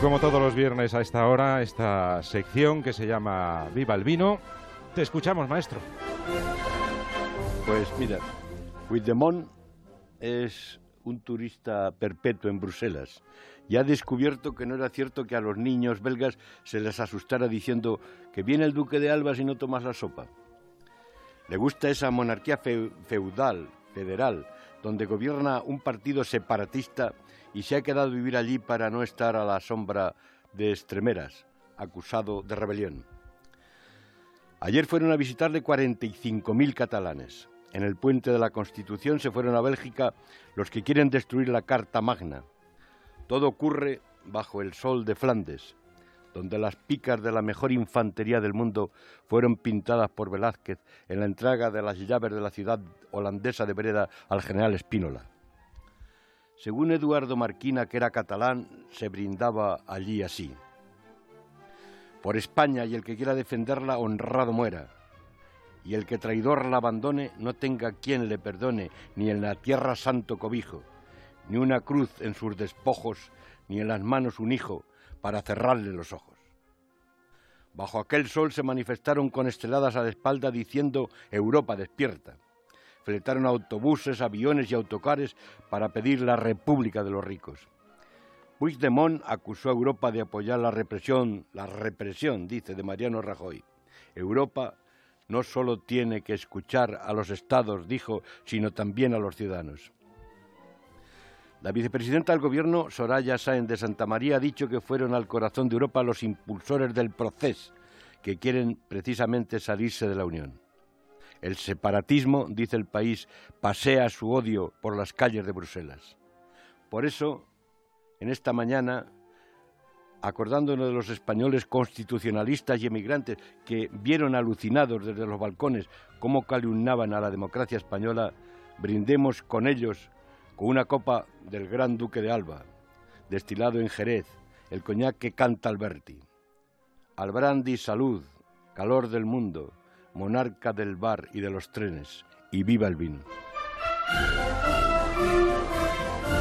como todos los viernes a esta hora, esta sección que se llama Viva el Vino. Te escuchamos, maestro. Pues mira, Puigdemont es un turista perpetuo en Bruselas y ha descubierto que no era cierto que a los niños belgas se les asustara diciendo que viene el duque de Alba si no tomas la sopa. Le gusta esa monarquía feudal, federal, donde gobierna un partido separatista y se ha quedado vivir allí para no estar a la sombra de Estremeras, acusado de rebelión. Ayer fueron a visitarle 45.000 catalanes. En el puente de la Constitución se fueron a Bélgica los que quieren destruir la Carta Magna. Todo ocurre bajo el sol de Flandes, donde las picas de la mejor infantería del mundo fueron pintadas por Velázquez en la entrega de las llaves de la ciudad holandesa de Breda al general Espínola. Según Eduardo Marquina, que era catalán, se brindaba allí así. Por España y el que quiera defenderla, honrado muera. Y el que traidor la abandone, no tenga quien le perdone, ni en la tierra santo cobijo, ni una cruz en sus despojos, ni en las manos un hijo, para cerrarle los ojos. Bajo aquel sol se manifestaron con esteladas a la espalda diciendo Europa despierta fletaron autobuses, aviones y autocares para pedir la República de los ricos. Puigdemont acusó a Europa de apoyar la represión, la represión, dice, de Mariano Rajoy. Europa no solo tiene que escuchar a los estados, dijo, sino también a los ciudadanos. La vicepresidenta del Gobierno, Soraya Sáenz de Santa María, ha dicho que fueron al corazón de Europa los impulsores del proceso, que quieren precisamente salirse de la Unión. El separatismo, dice el país, pasea su odio por las calles de Bruselas. Por eso, en esta mañana, acordándonos de los españoles constitucionalistas y emigrantes que vieron alucinados desde los balcones cómo calumnaban a la democracia española, brindemos con ellos con una copa del Gran Duque de Alba, destilado en Jerez, el coñac que canta Alberti. Al brandy salud, calor del mundo, monarca del bar y de los trenes, y viva el vino.